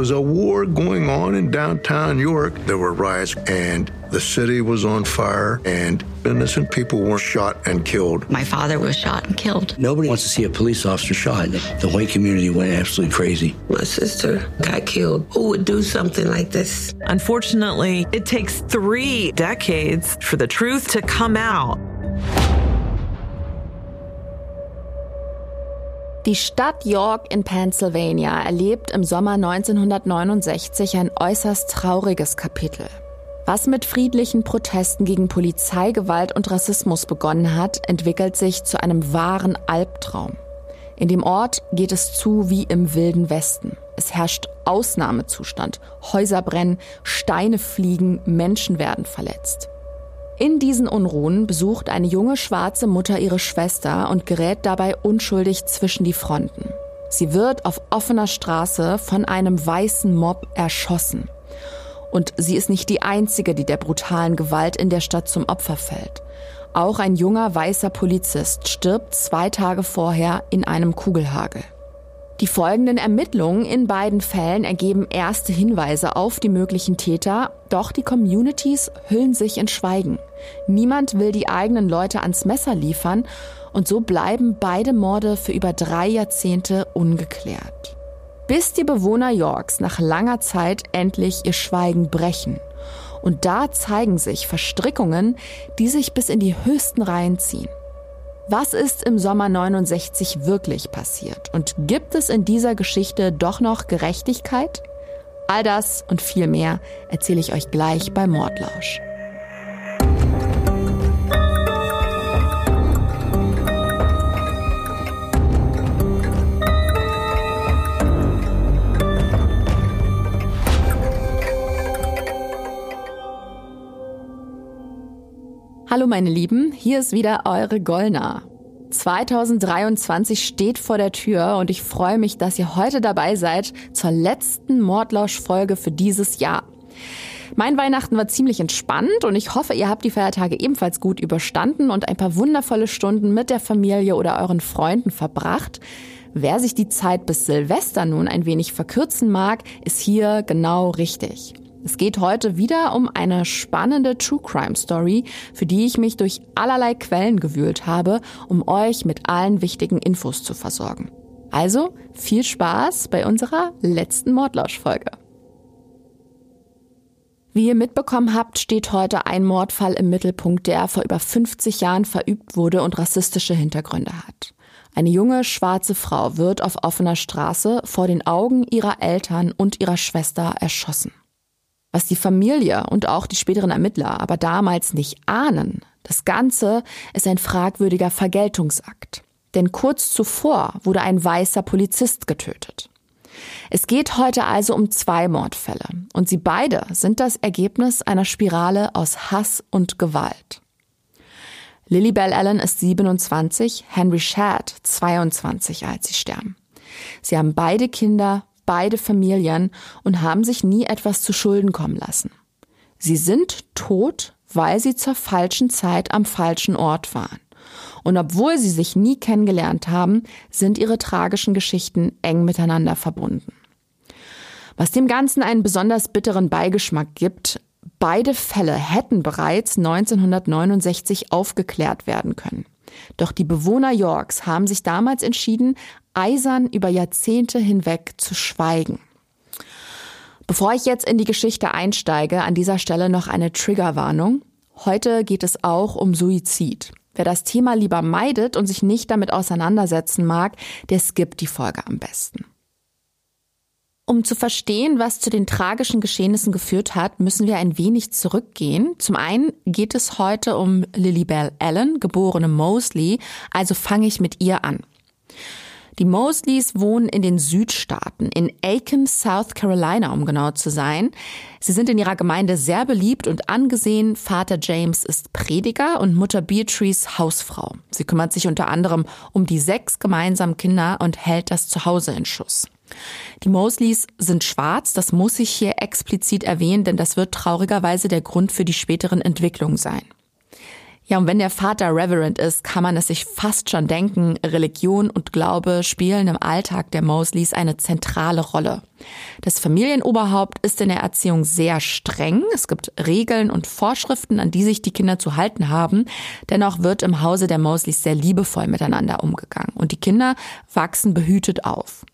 was a war going on in downtown York. There were riots and the city was on fire and innocent people were shot and killed. My father was shot and killed. Nobody wants to see a police officer shot. The white community went absolutely crazy. My sister got killed. Who would do something like this? Unfortunately, it takes three decades for the truth to come out. Die Stadt York in Pennsylvania erlebt im Sommer 1969 ein äußerst trauriges Kapitel. Was mit friedlichen Protesten gegen Polizeigewalt und Rassismus begonnen hat, entwickelt sich zu einem wahren Albtraum. In dem Ort geht es zu wie im wilden Westen. Es herrscht Ausnahmezustand. Häuser brennen, Steine fliegen, Menschen werden verletzt. In diesen Unruhen besucht eine junge schwarze Mutter ihre Schwester und gerät dabei unschuldig zwischen die Fronten. Sie wird auf offener Straße von einem weißen Mob erschossen. Und sie ist nicht die einzige, die der brutalen Gewalt in der Stadt zum Opfer fällt. Auch ein junger weißer Polizist stirbt zwei Tage vorher in einem Kugelhagel. Die folgenden Ermittlungen in beiden Fällen ergeben erste Hinweise auf die möglichen Täter, doch die Communities hüllen sich in Schweigen. Niemand will die eigenen Leute ans Messer liefern und so bleiben beide Morde für über drei Jahrzehnte ungeklärt. Bis die Bewohner Yorks nach langer Zeit endlich ihr Schweigen brechen. Und da zeigen sich Verstrickungen, die sich bis in die höchsten Reihen ziehen. Was ist im Sommer 69 wirklich passiert? Und gibt es in dieser Geschichte doch noch Gerechtigkeit? All das und viel mehr erzähle ich euch gleich bei Mordlausch. Hallo meine Lieben, hier ist wieder eure Gollner. 2023 steht vor der Tür und ich freue mich, dass ihr heute dabei seid zur letzten Mordlausch-Folge für dieses Jahr. Mein Weihnachten war ziemlich entspannt und ich hoffe, ihr habt die Feiertage ebenfalls gut überstanden und ein paar wundervolle Stunden mit der Familie oder euren Freunden verbracht. Wer sich die Zeit bis Silvester nun ein wenig verkürzen mag, ist hier genau richtig. Es geht heute wieder um eine spannende True Crime Story, für die ich mich durch allerlei Quellen gewühlt habe, um euch mit allen wichtigen Infos zu versorgen. Also viel Spaß bei unserer letzten Mordlauschfolge. Wie ihr mitbekommen habt, steht heute ein Mordfall im Mittelpunkt, der vor über 50 Jahren verübt wurde und rassistische Hintergründe hat. Eine junge schwarze Frau wird auf offener Straße vor den Augen ihrer Eltern und ihrer Schwester erschossen. Was die Familie und auch die späteren Ermittler aber damals nicht ahnen, das Ganze ist ein fragwürdiger Vergeltungsakt. Denn kurz zuvor wurde ein weißer Polizist getötet. Es geht heute also um zwei Mordfälle und sie beide sind das Ergebnis einer Spirale aus Hass und Gewalt. Lily Bell Allen ist 27, Henry Shad 22, als sie sterben. Sie haben beide Kinder, beide Familien und haben sich nie etwas zu Schulden kommen lassen. Sie sind tot, weil sie zur falschen Zeit am falschen Ort waren. Und obwohl sie sich nie kennengelernt haben, sind ihre tragischen Geschichten eng miteinander verbunden. Was dem Ganzen einen besonders bitteren Beigeschmack gibt, beide Fälle hätten bereits 1969 aufgeklärt werden können. Doch die Bewohner Yorks haben sich damals entschieden, eisern über Jahrzehnte hinweg zu schweigen. Bevor ich jetzt in die Geschichte einsteige, an dieser Stelle noch eine Triggerwarnung. Heute geht es auch um Suizid. Wer das Thema lieber meidet und sich nicht damit auseinandersetzen mag, der skippt die Folge am besten. Um zu verstehen, was zu den tragischen Geschehnissen geführt hat, müssen wir ein wenig zurückgehen. Zum einen geht es heute um Lilybell Allen, geborene Mosley, also fange ich mit ihr an. Die Mosleys wohnen in den Südstaaten, in Aiken, South Carolina, um genau zu sein. Sie sind in ihrer Gemeinde sehr beliebt und angesehen. Vater James ist Prediger und Mutter Beatrice Hausfrau. Sie kümmert sich unter anderem um die sechs gemeinsamen Kinder und hält das Zuhause in Schuss. Die Mosleys sind schwarz, das muss ich hier explizit erwähnen, denn das wird traurigerweise der Grund für die späteren Entwicklungen sein. Ja, und wenn der Vater Reverend ist, kann man es sich fast schon denken, Religion und Glaube spielen im Alltag der Mosleys eine zentrale Rolle. Das Familienoberhaupt ist in der Erziehung sehr streng. Es gibt Regeln und Vorschriften, an die sich die Kinder zu halten haben. Dennoch wird im Hause der Mosleys sehr liebevoll miteinander umgegangen und die Kinder wachsen behütet auf.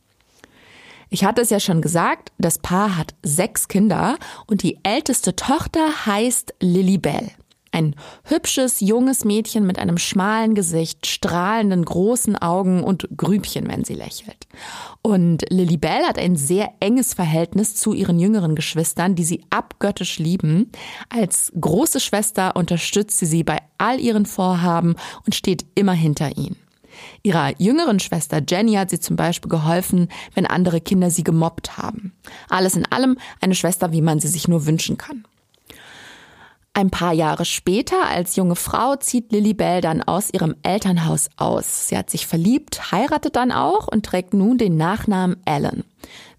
Ich hatte es ja schon gesagt, das Paar hat sechs Kinder und die älteste Tochter heißt Lily Bell. Ein hübsches, junges Mädchen mit einem schmalen Gesicht, strahlenden großen Augen und Grübchen, wenn sie lächelt. Und Lily Bell hat ein sehr enges Verhältnis zu ihren jüngeren Geschwistern, die sie abgöttisch lieben. Als große Schwester unterstützt sie sie bei all ihren Vorhaben und steht immer hinter ihnen. Ihrer jüngeren Schwester Jenny hat sie zum Beispiel geholfen, wenn andere Kinder sie gemobbt haben. Alles in allem eine Schwester, wie man sie sich nur wünschen kann. Ein paar Jahre später, als junge Frau, zieht Lilibel dann aus ihrem Elternhaus aus. Sie hat sich verliebt, heiratet dann auch und trägt nun den Nachnamen Allen.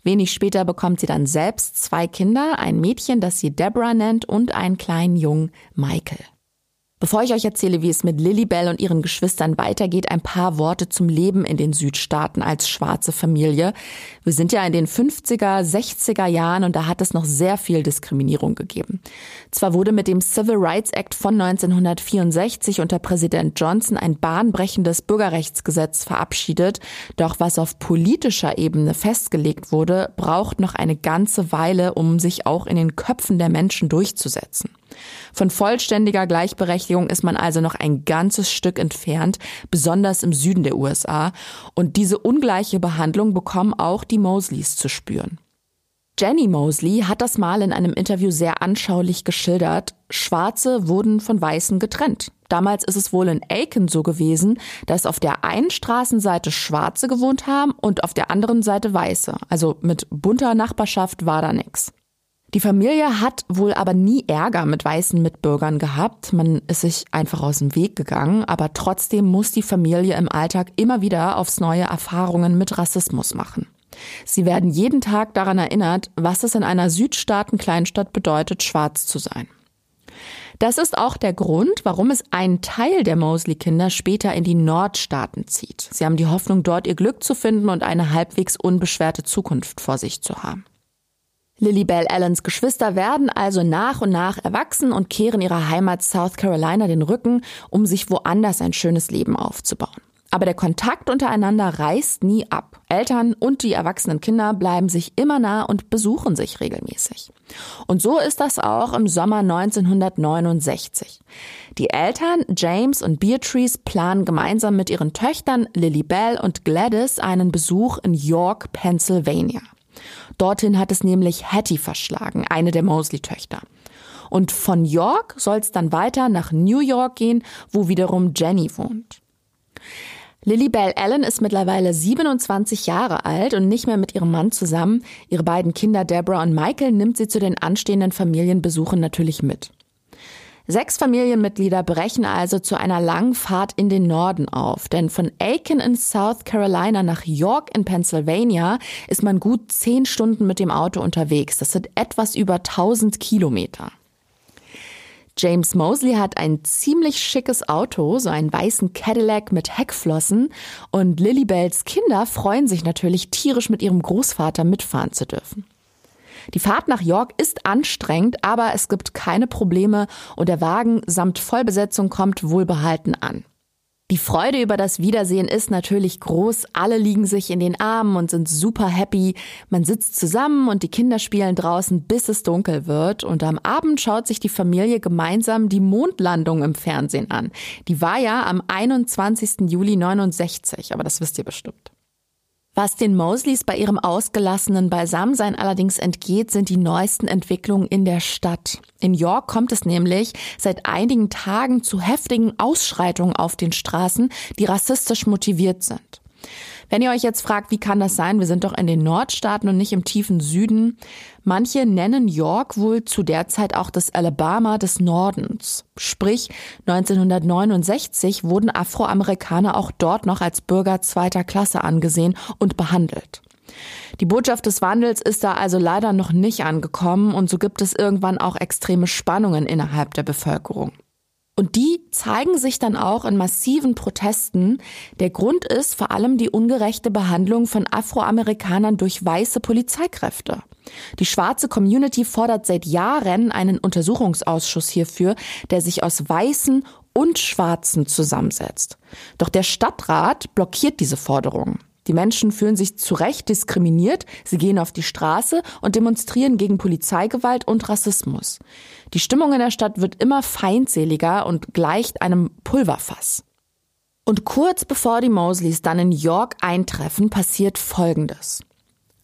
Wenig später bekommt sie dann selbst zwei Kinder, ein Mädchen, das sie Deborah nennt, und einen kleinen Jungen, Michael. Bevor ich euch erzähle, wie es mit Lilibel und ihren Geschwistern weitergeht, ein paar Worte zum Leben in den Südstaaten als schwarze Familie. Wir sind ja in den 50er, 60er Jahren und da hat es noch sehr viel Diskriminierung gegeben. Zwar wurde mit dem Civil Rights Act von 1964 unter Präsident Johnson ein bahnbrechendes Bürgerrechtsgesetz verabschiedet, doch was auf politischer Ebene festgelegt wurde, braucht noch eine ganze Weile, um sich auch in den Köpfen der Menschen durchzusetzen. Von vollständiger Gleichberechtigung ist man also noch ein ganzes Stück entfernt, besonders im Süden der USA. Und diese ungleiche Behandlung bekommen auch die Mosleys zu spüren. Jenny Mosley hat das mal in einem Interview sehr anschaulich geschildert. Schwarze wurden von Weißen getrennt. Damals ist es wohl in Aiken so gewesen, dass auf der einen Straßenseite Schwarze gewohnt haben und auf der anderen Seite Weiße. Also mit bunter Nachbarschaft war da nix. Die Familie hat wohl aber nie Ärger mit weißen Mitbürgern gehabt. Man ist sich einfach aus dem Weg gegangen. Aber trotzdem muss die Familie im Alltag immer wieder aufs neue Erfahrungen mit Rassismus machen. Sie werden jeden Tag daran erinnert, was es in einer Südstaaten-Kleinstadt bedeutet, schwarz zu sein. Das ist auch der Grund, warum es einen Teil der Mosley-Kinder später in die Nordstaaten zieht. Sie haben die Hoffnung, dort ihr Glück zu finden und eine halbwegs unbeschwerte Zukunft vor sich zu haben. Lilybell Allens Geschwister werden also nach und nach erwachsen und kehren ihrer Heimat South Carolina den Rücken, um sich woanders ein schönes Leben aufzubauen. Aber der Kontakt untereinander reißt nie ab. Eltern und die erwachsenen Kinder bleiben sich immer nah und besuchen sich regelmäßig. Und so ist das auch im Sommer 1969. Die Eltern James und Beatrice planen gemeinsam mit ihren Töchtern Lilybell und Gladys einen Besuch in York, Pennsylvania. Dorthin hat es nämlich Hattie verschlagen, eine der Mosley-Töchter. Und von York soll es dann weiter nach New York gehen, wo wiederum Jenny wohnt. Lily Bell Allen ist mittlerweile 27 Jahre alt und nicht mehr mit ihrem Mann zusammen. Ihre beiden Kinder Deborah und Michael nimmt sie zu den anstehenden Familienbesuchen natürlich mit. Sechs Familienmitglieder brechen also zu einer langen Fahrt in den Norden auf, denn von Aiken in South Carolina nach York in Pennsylvania ist man gut zehn Stunden mit dem Auto unterwegs. Das sind etwas über 1000 Kilometer. James Mosley hat ein ziemlich schickes Auto, so einen weißen Cadillac mit Heckflossen und Lilybells Kinder freuen sich natürlich tierisch mit ihrem Großvater mitfahren zu dürfen. Die Fahrt nach York ist anstrengend, aber es gibt keine Probleme und der Wagen samt Vollbesetzung kommt wohlbehalten an. Die Freude über das Wiedersehen ist natürlich groß. Alle liegen sich in den Armen und sind super happy. Man sitzt zusammen und die Kinder spielen draußen, bis es dunkel wird. Und am Abend schaut sich die Familie gemeinsam die Mondlandung im Fernsehen an. Die war ja am 21. Juli 69, aber das wisst ihr bestimmt. Was den Mosleys bei ihrem ausgelassenen Beisammensein allerdings entgeht, sind die neuesten Entwicklungen in der Stadt. In York kommt es nämlich seit einigen Tagen zu heftigen Ausschreitungen auf den Straßen, die rassistisch motiviert sind. Wenn ihr euch jetzt fragt, wie kann das sein? Wir sind doch in den Nordstaaten und nicht im tiefen Süden. Manche nennen York wohl zu der Zeit auch das Alabama des Nordens. Sprich, 1969 wurden Afroamerikaner auch dort noch als Bürger zweiter Klasse angesehen und behandelt. Die Botschaft des Wandels ist da also leider noch nicht angekommen und so gibt es irgendwann auch extreme Spannungen innerhalb der Bevölkerung. Und die zeigen sich dann auch in massiven Protesten. Der Grund ist vor allem die ungerechte Behandlung von Afroamerikanern durch weiße Polizeikräfte. Die schwarze Community fordert seit Jahren einen Untersuchungsausschuss hierfür, der sich aus Weißen und Schwarzen zusammensetzt. Doch der Stadtrat blockiert diese Forderung. Die Menschen fühlen sich zu Recht diskriminiert, sie gehen auf die Straße und demonstrieren gegen Polizeigewalt und Rassismus. Die Stimmung in der Stadt wird immer feindseliger und gleicht einem Pulverfass. Und kurz bevor die Mosleys dann in York eintreffen, passiert Folgendes.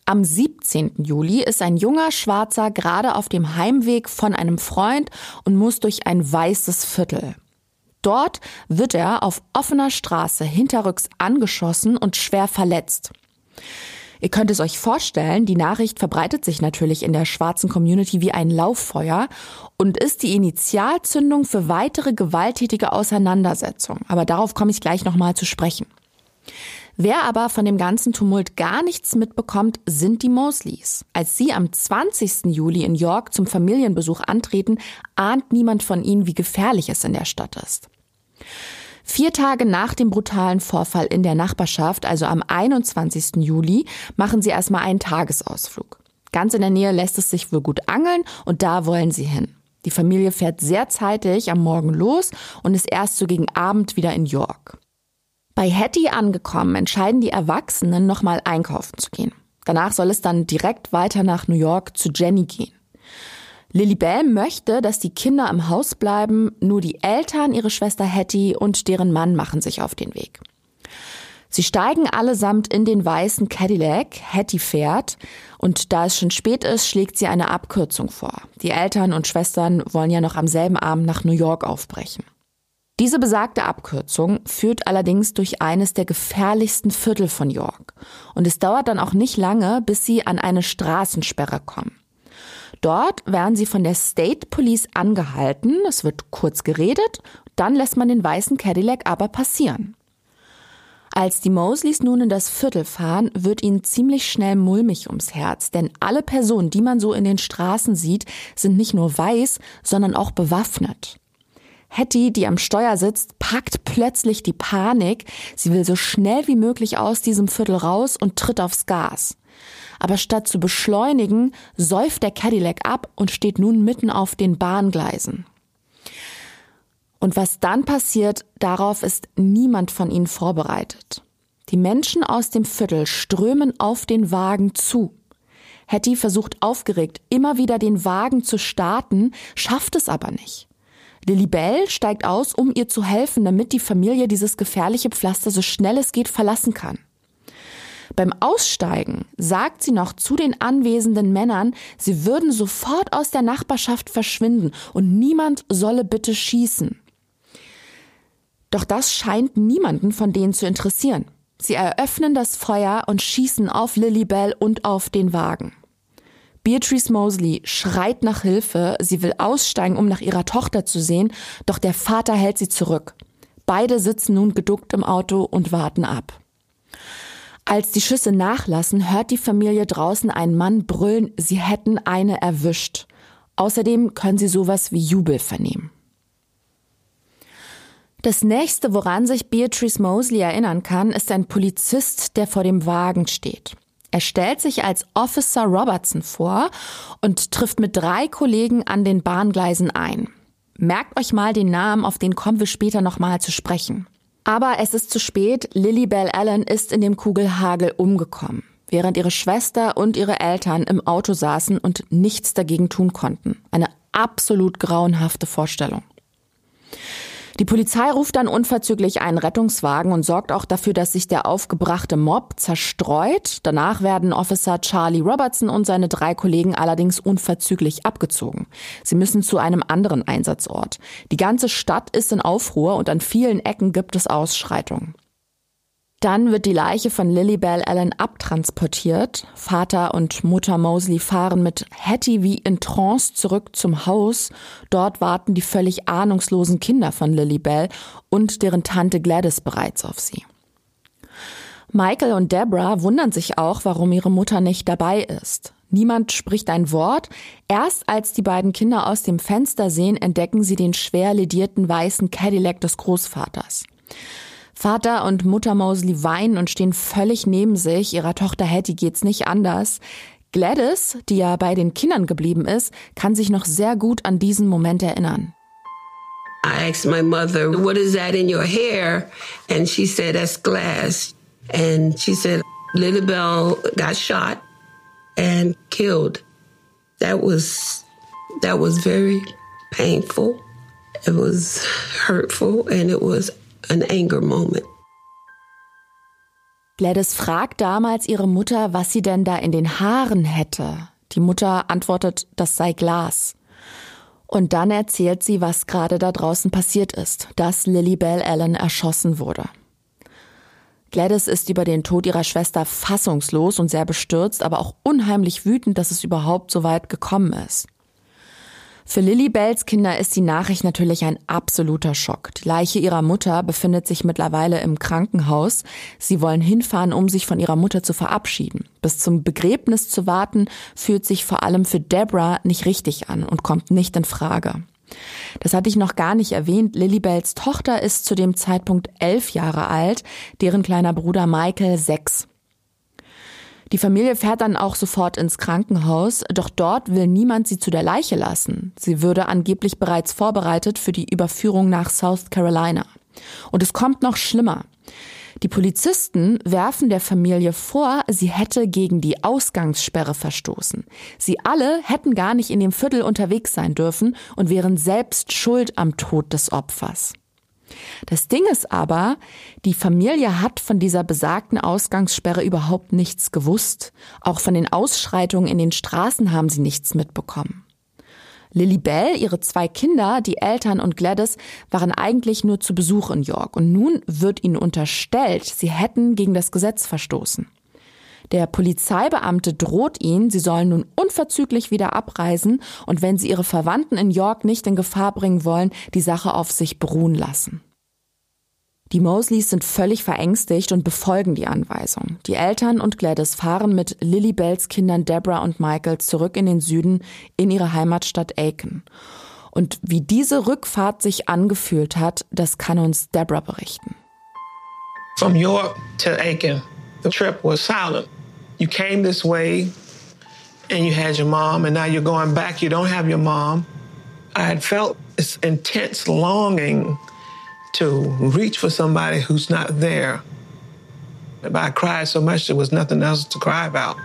Am 17. Juli ist ein junger Schwarzer gerade auf dem Heimweg von einem Freund und muss durch ein weißes Viertel. Dort wird er auf offener Straße hinterrücks angeschossen und schwer verletzt. Ihr könnt es euch vorstellen, die Nachricht verbreitet sich natürlich in der schwarzen Community wie ein Lauffeuer und ist die Initialzündung für weitere gewalttätige Auseinandersetzungen. Aber darauf komme ich gleich nochmal zu sprechen. Wer aber von dem ganzen Tumult gar nichts mitbekommt, sind die Mosleys. Als sie am 20. Juli in York zum Familienbesuch antreten, ahnt niemand von ihnen, wie gefährlich es in der Stadt ist. Vier Tage nach dem brutalen Vorfall in der Nachbarschaft, also am 21. Juli, machen sie erstmal einen Tagesausflug. Ganz in der Nähe lässt es sich wohl gut angeln und da wollen sie hin. Die Familie fährt sehr zeitig am Morgen los und ist erst so gegen Abend wieder in York. Bei Hattie angekommen, entscheiden die Erwachsenen nochmal einkaufen zu gehen. Danach soll es dann direkt weiter nach New York zu Jenny gehen. Lily Bell möchte, dass die Kinder im Haus bleiben, nur die Eltern, ihre Schwester Hattie und deren Mann machen sich auf den Weg. Sie steigen allesamt in den weißen Cadillac, Hattie fährt, und da es schon spät ist, schlägt sie eine Abkürzung vor. Die Eltern und Schwestern wollen ja noch am selben Abend nach New York aufbrechen. Diese besagte Abkürzung führt allerdings durch eines der gefährlichsten Viertel von York. Und es dauert dann auch nicht lange, bis sie an eine Straßensperre kommen. Dort werden sie von der State Police angehalten, es wird kurz geredet, dann lässt man den weißen Cadillac aber passieren. Als die Mosleys nun in das Viertel fahren, wird ihnen ziemlich schnell mulmig ums Herz, denn alle Personen, die man so in den Straßen sieht, sind nicht nur weiß, sondern auch bewaffnet. Hattie, die am Steuer sitzt, packt plötzlich die Panik. Sie will so schnell wie möglich aus diesem Viertel raus und tritt aufs Gas aber statt zu beschleunigen, säuft der Cadillac ab und steht nun mitten auf den Bahngleisen. Und was dann passiert, darauf ist niemand von ihnen vorbereitet. Die Menschen aus dem Viertel strömen auf den Wagen zu. Hattie versucht aufgeregt, immer wieder den Wagen zu starten, schafft es aber nicht. Lily Bell steigt aus, um ihr zu helfen, damit die Familie dieses gefährliche Pflaster so schnell es geht verlassen kann. Beim Aussteigen sagt sie noch zu den anwesenden Männern, sie würden sofort aus der Nachbarschaft verschwinden und niemand solle bitte schießen. Doch das scheint niemanden von denen zu interessieren. Sie eröffnen das Feuer und schießen auf Lilybell und auf den Wagen. Beatrice Mosley schreit nach Hilfe, sie will aussteigen, um nach ihrer Tochter zu sehen, doch der Vater hält sie zurück. Beide sitzen nun geduckt im Auto und warten ab. Als die Schüsse nachlassen, hört die Familie draußen einen Mann brüllen, sie hätten eine erwischt. Außerdem können sie sowas wie Jubel vernehmen. Das nächste, woran sich Beatrice Mosley erinnern kann, ist ein Polizist, der vor dem Wagen steht. Er stellt sich als Officer Robertson vor und trifft mit drei Kollegen an den Bahngleisen ein. Merkt euch mal den Namen, auf den kommen wir später nochmal zu sprechen. Aber es ist zu spät. Lily Bell Allen ist in dem Kugelhagel umgekommen, während ihre Schwester und ihre Eltern im Auto saßen und nichts dagegen tun konnten. Eine absolut grauenhafte Vorstellung. Die Polizei ruft dann unverzüglich einen Rettungswagen und sorgt auch dafür, dass sich der aufgebrachte Mob zerstreut. Danach werden Officer Charlie Robertson und seine drei Kollegen allerdings unverzüglich abgezogen. Sie müssen zu einem anderen Einsatzort. Die ganze Stadt ist in Aufruhr und an vielen Ecken gibt es Ausschreitungen. Dann wird die Leiche von Lilybell Allen abtransportiert. Vater und Mutter Mosley fahren mit Hattie wie in Trance zurück zum Haus. Dort warten die völlig ahnungslosen Kinder von Lilybell und deren Tante Gladys bereits auf sie. Michael und Deborah wundern sich auch, warum ihre Mutter nicht dabei ist. Niemand spricht ein Wort. Erst als die beiden Kinder aus dem Fenster sehen, entdecken sie den schwer ledierten weißen Cadillac des Großvaters. Vater und Mutter Mosley weinen und stehen völlig neben sich. Ihrer Tochter Hattie geht's nicht anders. Gladys, die ja bei den Kindern geblieben ist, kann sich noch sehr gut an diesen Moment erinnern. I asked my mother, what is that in your hair? And she said, that's glass. And she said, Lily Bell got shot and killed. That was, that was very painful. It was hurtful and it was an anger moment. Gladys fragt damals ihre Mutter, was sie denn da in den Haaren hätte. Die Mutter antwortet, das sei Glas. Und dann erzählt sie, was gerade da draußen passiert ist, dass Lily Bell Allen erschossen wurde. Gladys ist über den Tod ihrer Schwester fassungslos und sehr bestürzt, aber auch unheimlich wütend, dass es überhaupt so weit gekommen ist. Für Lily Bells Kinder ist die Nachricht natürlich ein absoluter Schock. Die Leiche ihrer Mutter befindet sich mittlerweile im Krankenhaus. Sie wollen hinfahren, um sich von ihrer Mutter zu verabschieden. Bis zum Begräbnis zu warten, fühlt sich vor allem für Deborah nicht richtig an und kommt nicht in Frage. Das hatte ich noch gar nicht erwähnt. Lilibels Tochter ist zu dem Zeitpunkt elf Jahre alt, deren kleiner Bruder Michael sechs. Die Familie fährt dann auch sofort ins Krankenhaus, doch dort will niemand sie zu der Leiche lassen. Sie würde angeblich bereits vorbereitet für die Überführung nach South Carolina. Und es kommt noch schlimmer. Die Polizisten werfen der Familie vor, sie hätte gegen die Ausgangssperre verstoßen. Sie alle hätten gar nicht in dem Viertel unterwegs sein dürfen und wären selbst schuld am Tod des Opfers. Das Ding ist aber, die Familie hat von dieser besagten Ausgangssperre überhaupt nichts gewusst. Auch von den Ausschreitungen in den Straßen haben sie nichts mitbekommen. Lily Bell, ihre zwei Kinder, die Eltern und Gladys waren eigentlich nur zu Besuch in York und nun wird ihnen unterstellt, sie hätten gegen das Gesetz verstoßen. Der Polizeibeamte droht ihnen, sie sollen nun unverzüglich wieder abreisen und wenn sie ihre Verwandten in York nicht in Gefahr bringen wollen, die Sache auf sich beruhen lassen. Die Mosleys sind völlig verängstigt und befolgen die Anweisung. Die Eltern und Gladys fahren mit Lily Bells Kindern Deborah und Michael zurück in den Süden in ihre Heimatstadt Aiken. Und wie diese Rückfahrt sich angefühlt hat, das kann uns Deborah berichten. From York to Aiken, the trip was silent. You came this way and you had your mom and now you're going back, you don't have your mom. I had felt this intense longing to reach for somebody who's not there. But I cried so much there was nothing else to cry about.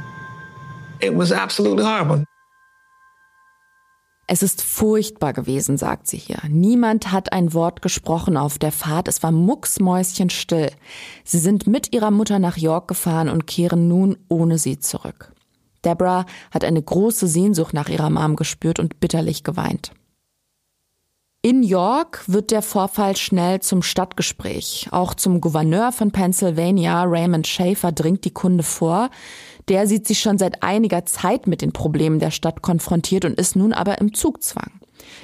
It was absolutely horrible. Es ist furchtbar gewesen, sagt sie hier. Niemand hat ein Wort gesprochen auf der Fahrt. Es war mucksmäuschenstill. Sie sind mit ihrer Mutter nach York gefahren und kehren nun ohne sie zurück. Deborah hat eine große Sehnsucht nach ihrer Mom gespürt und bitterlich geweint. In York wird der Vorfall schnell zum Stadtgespräch. Auch zum Gouverneur von Pennsylvania, Raymond Schaefer, dringt die Kunde vor. Der sieht sich schon seit einiger Zeit mit den Problemen der Stadt konfrontiert und ist nun aber im Zugzwang.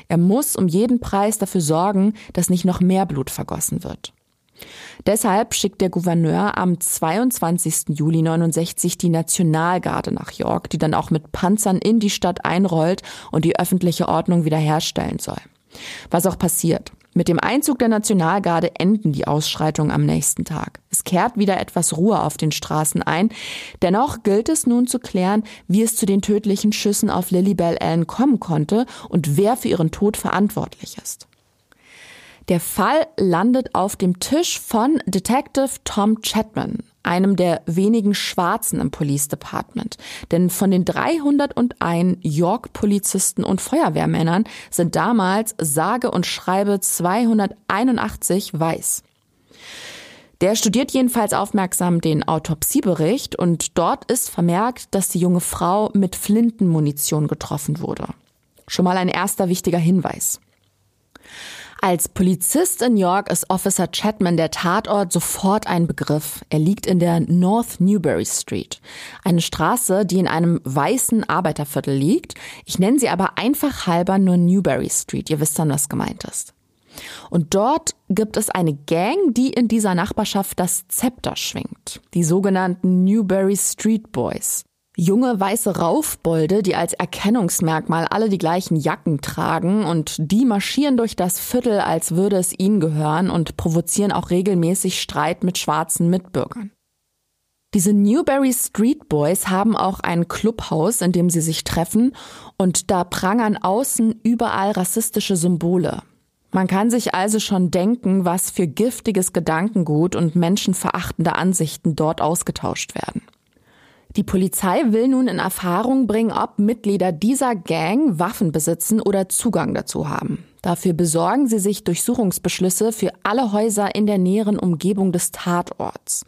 Er muss um jeden Preis dafür sorgen, dass nicht noch mehr Blut vergossen wird. Deshalb schickt der Gouverneur am 22. Juli 69 die Nationalgarde nach York, die dann auch mit Panzern in die Stadt einrollt und die öffentliche Ordnung wiederherstellen soll. Was auch passiert. Mit dem Einzug der Nationalgarde enden die Ausschreitungen am nächsten Tag. Es kehrt wieder etwas Ruhe auf den Straßen ein. Dennoch gilt es nun zu klären, wie es zu den tödlichen Schüssen auf Lilybell Allen kommen konnte und wer für ihren Tod verantwortlich ist. Der Fall landet auf dem Tisch von Detective Tom Chapman, einem der wenigen Schwarzen im Police Department. Denn von den 301 York-Polizisten und Feuerwehrmännern sind damals sage und schreibe 281 weiß. Der studiert jedenfalls aufmerksam den Autopsiebericht und dort ist vermerkt, dass die junge Frau mit Flintenmunition getroffen wurde. Schon mal ein erster wichtiger Hinweis. Als Polizist in York ist Officer Chapman der Tatort sofort ein Begriff. Er liegt in der North Newbury Street, eine Straße, die in einem weißen Arbeiterviertel liegt. Ich nenne sie aber einfach halber nur Newbury Street. Ihr wisst dann, was gemeint ist. Und dort gibt es eine Gang, die in dieser Nachbarschaft das Zepter schwingt. Die sogenannten Newbury Street Boys. Junge weiße Raufbolde, die als Erkennungsmerkmal alle die gleichen Jacken tragen und die marschieren durch das Viertel, als würde es ihnen gehören und provozieren auch regelmäßig Streit mit schwarzen Mitbürgern. Diese Newberry Street Boys haben auch ein Clubhaus, in dem sie sich treffen und da prangern außen überall rassistische Symbole. Man kann sich also schon denken, was für giftiges Gedankengut und menschenverachtende Ansichten dort ausgetauscht werden. Die Polizei will nun in Erfahrung bringen, ob Mitglieder dieser Gang Waffen besitzen oder Zugang dazu haben. Dafür besorgen sie sich Durchsuchungsbeschlüsse für alle Häuser in der näheren Umgebung des Tatorts.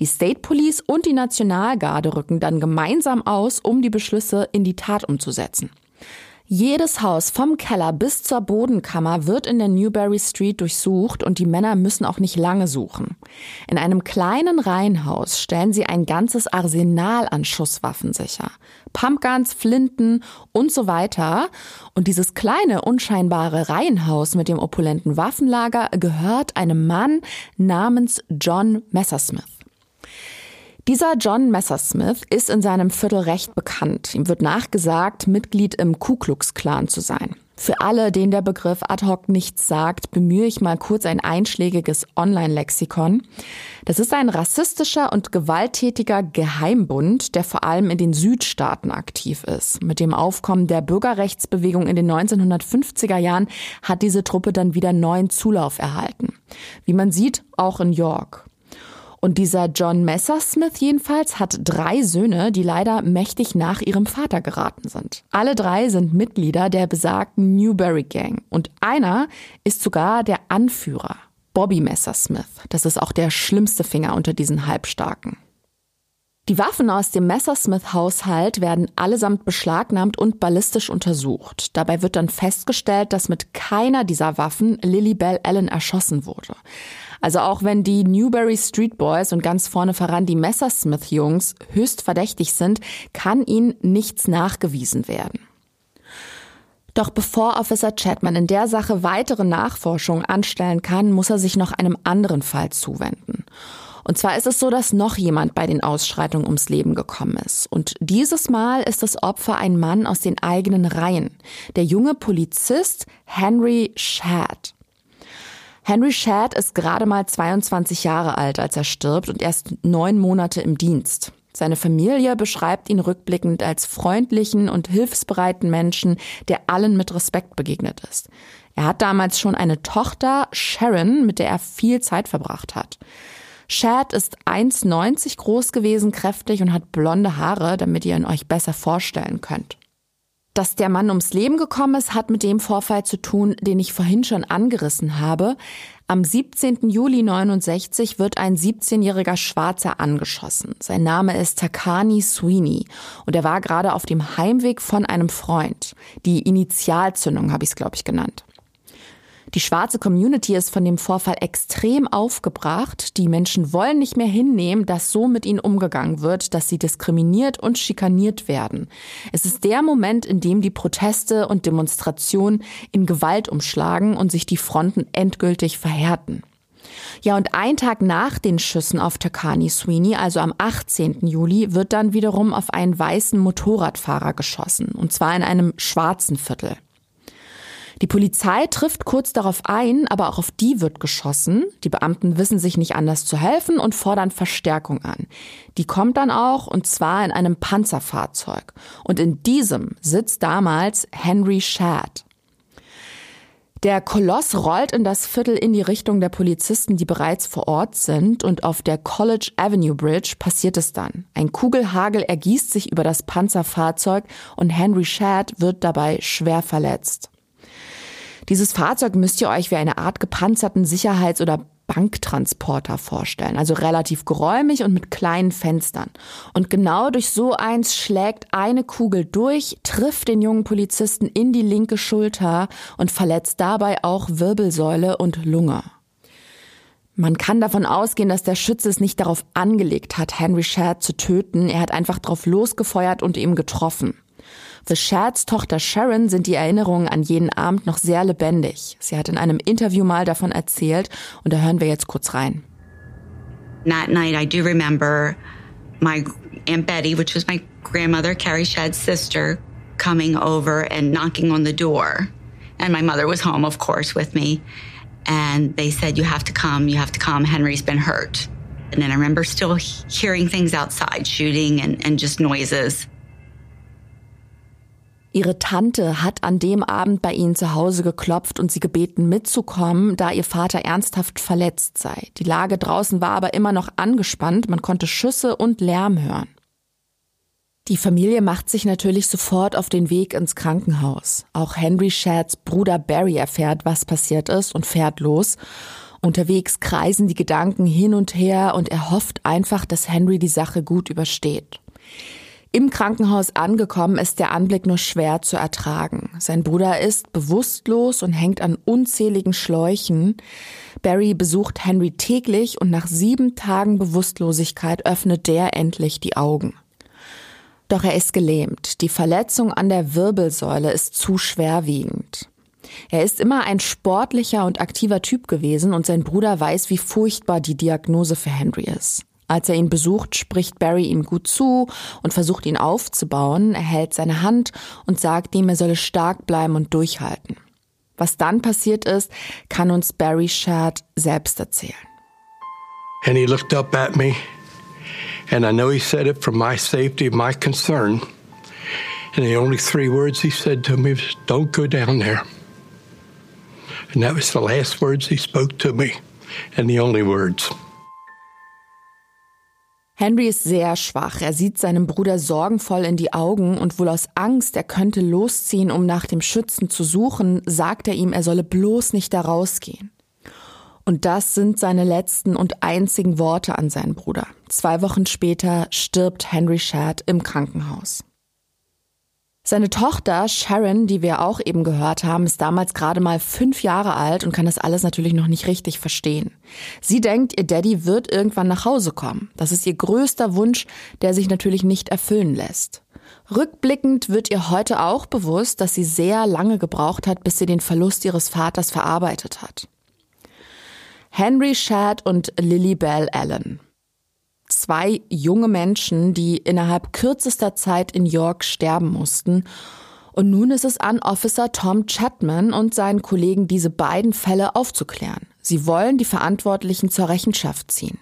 Die State Police und die Nationalgarde rücken dann gemeinsam aus, um die Beschlüsse in die Tat umzusetzen. Jedes Haus vom Keller bis zur Bodenkammer wird in der Newberry Street durchsucht und die Männer müssen auch nicht lange suchen. In einem kleinen Reihenhaus stellen sie ein ganzes Arsenal an Schusswaffen sicher. Pumpguns, Flinten und so weiter. Und dieses kleine, unscheinbare Reihenhaus mit dem opulenten Waffenlager gehört einem Mann namens John Messersmith. Dieser John Messersmith ist in seinem Viertel recht bekannt. Ihm wird nachgesagt, Mitglied im Ku Klux Klan zu sein. Für alle, denen der Begriff ad hoc nichts sagt, bemühe ich mal kurz ein einschlägiges Online-Lexikon. Das ist ein rassistischer und gewalttätiger Geheimbund, der vor allem in den Südstaaten aktiv ist. Mit dem Aufkommen der Bürgerrechtsbewegung in den 1950er Jahren hat diese Truppe dann wieder neuen Zulauf erhalten. Wie man sieht, auch in York. Und dieser John Messersmith jedenfalls hat drei Söhne, die leider mächtig nach ihrem Vater geraten sind. Alle drei sind Mitglieder der besagten Newberry Gang und einer ist sogar der Anführer, Bobby Messersmith. Das ist auch der schlimmste Finger unter diesen Halbstarken. Die Waffen aus dem Messersmith-Haushalt werden allesamt beschlagnahmt und ballistisch untersucht. Dabei wird dann festgestellt, dass mit keiner dieser Waffen Lily Bell Allen erschossen wurde. Also auch wenn die Newberry Street Boys und ganz vorne voran die Messersmith-Jungs höchst verdächtig sind, kann ihnen nichts nachgewiesen werden. Doch bevor Officer Chapman in der Sache weitere Nachforschungen anstellen kann, muss er sich noch einem anderen Fall zuwenden. Und zwar ist es so, dass noch jemand bei den Ausschreitungen ums Leben gekommen ist. Und dieses Mal ist das Opfer ein Mann aus den eigenen Reihen. Der junge Polizist Henry Shad. Henry Shad ist gerade mal 22 Jahre alt, als er stirbt und erst neun Monate im Dienst. Seine Familie beschreibt ihn rückblickend als freundlichen und hilfsbereiten Menschen, der allen mit Respekt begegnet ist. Er hat damals schon eine Tochter, Sharon, mit der er viel Zeit verbracht hat. Shad ist 1,90 groß gewesen, kräftig und hat blonde Haare, damit ihr ihn euch besser vorstellen könnt. Dass der Mann ums Leben gekommen ist, hat mit dem Vorfall zu tun, den ich vorhin schon angerissen habe. Am 17. Juli 69 wird ein 17-jähriger Schwarzer angeschossen. Sein Name ist Takani Sweeney und er war gerade auf dem Heimweg von einem Freund. Die Initialzündung habe ich es, glaube ich, genannt. Die schwarze Community ist von dem Vorfall extrem aufgebracht. Die Menschen wollen nicht mehr hinnehmen, dass so mit ihnen umgegangen wird, dass sie diskriminiert und schikaniert werden. Es ist der Moment, in dem die Proteste und Demonstrationen in Gewalt umschlagen und sich die Fronten endgültig verhärten. Ja, und ein Tag nach den Schüssen auf Takani Sweeney, also am 18. Juli, wird dann wiederum auf einen weißen Motorradfahrer geschossen, und zwar in einem schwarzen Viertel. Die Polizei trifft kurz darauf ein, aber auch auf die wird geschossen. Die Beamten wissen sich nicht anders zu helfen und fordern Verstärkung an. Die kommt dann auch und zwar in einem Panzerfahrzeug. Und in diesem sitzt damals Henry Shad. Der Koloss rollt in das Viertel in die Richtung der Polizisten, die bereits vor Ort sind, und auf der College Avenue Bridge passiert es dann. Ein Kugelhagel ergießt sich über das Panzerfahrzeug und Henry Shad wird dabei schwer verletzt. Dieses Fahrzeug müsst ihr euch wie eine Art gepanzerten Sicherheits- oder Banktransporter vorstellen, also relativ geräumig und mit kleinen Fenstern. Und genau durch so eins schlägt eine Kugel durch, trifft den jungen Polizisten in die linke Schulter und verletzt dabei auch Wirbelsäule und Lunge. Man kann davon ausgehen, dass der Schütze es nicht darauf angelegt hat, Henry Shad zu töten. Er hat einfach drauf losgefeuert und ihm getroffen. Für Shads Tochter Sharon sind die Erinnerungen an jenen Abend noch sehr lebendig. Sie hat in einem Interview mal davon erzählt und da hören wir jetzt kurz rein. That night I do remember my Aunt Betty, which was my grandmother, Carrie Shad's sister, coming over and knocking on the door. And my mother was home, of course, with me. And they said, You have to come, you have to come. Henry's been hurt. And then I remember still hearing things outside, shooting and, and just noises. Ihre Tante hat an dem Abend bei ihnen zu Hause geklopft und sie gebeten mitzukommen, da ihr Vater ernsthaft verletzt sei. Die Lage draußen war aber immer noch angespannt, man konnte Schüsse und Lärm hören. Die Familie macht sich natürlich sofort auf den Weg ins Krankenhaus. Auch Henry Shads Bruder Barry erfährt, was passiert ist und fährt los. Unterwegs kreisen die Gedanken hin und her und er hofft einfach, dass Henry die Sache gut übersteht. Im Krankenhaus angekommen ist der Anblick nur schwer zu ertragen. Sein Bruder ist bewusstlos und hängt an unzähligen Schläuchen. Barry besucht Henry täglich und nach sieben Tagen Bewusstlosigkeit öffnet der endlich die Augen. Doch er ist gelähmt. Die Verletzung an der Wirbelsäule ist zu schwerwiegend. Er ist immer ein sportlicher und aktiver Typ gewesen und sein Bruder weiß, wie furchtbar die Diagnose für Henry ist. Als er ihn besucht, spricht Barry ihm gut zu und versucht ihn aufzubauen. Er hält seine Hand und sagt ihm, er solle stark bleiben und durchhalten. Was dann passiert ist, kann uns Barry Shad selbst erzählen. And he looked up at me And I know he said it for my safety, my concern. And the only three words he said to me was, Don't go down there. And that was the last words he spoke to me, and the only words. Henry ist sehr schwach. Er sieht seinem Bruder sorgenvoll in die Augen und wohl aus Angst, er könnte losziehen, um nach dem Schützen zu suchen, sagt er ihm, er solle bloß nicht da rausgehen. Und das sind seine letzten und einzigen Worte an seinen Bruder. Zwei Wochen später stirbt Henry Shad im Krankenhaus. Seine Tochter Sharon, die wir auch eben gehört haben, ist damals gerade mal fünf Jahre alt und kann das alles natürlich noch nicht richtig verstehen. Sie denkt, ihr Daddy wird irgendwann nach Hause kommen. Das ist ihr größter Wunsch, der sich natürlich nicht erfüllen lässt. Rückblickend wird ihr heute auch bewusst, dass sie sehr lange gebraucht hat, bis sie den Verlust ihres Vaters verarbeitet hat. Henry Shad und Lily Bell Allen. Zwei junge Menschen, die innerhalb kürzester Zeit in York sterben mussten. Und nun ist es an Officer Tom Chapman und seinen Kollegen, diese beiden Fälle aufzuklären. Sie wollen die Verantwortlichen zur Rechenschaft ziehen.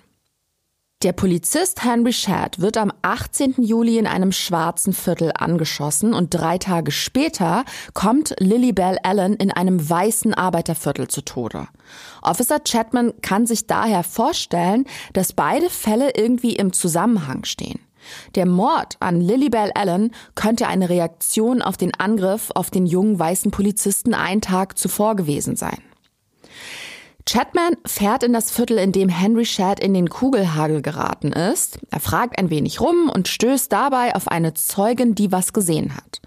Der Polizist Henry Shad wird am 18. Juli in einem schwarzen Viertel angeschossen und drei Tage später kommt Lily Bell Allen in einem weißen Arbeiterviertel zu Tode. Officer Chapman kann sich daher vorstellen, dass beide Fälle irgendwie im Zusammenhang stehen. Der Mord an Lily Bell Allen könnte eine Reaktion auf den Angriff auf den jungen weißen Polizisten einen Tag zuvor gewesen sein. Chapman fährt in das Viertel, in dem Henry Shad in den Kugelhagel geraten ist. Er fragt ein wenig rum und stößt dabei auf eine Zeugin, die was gesehen hat.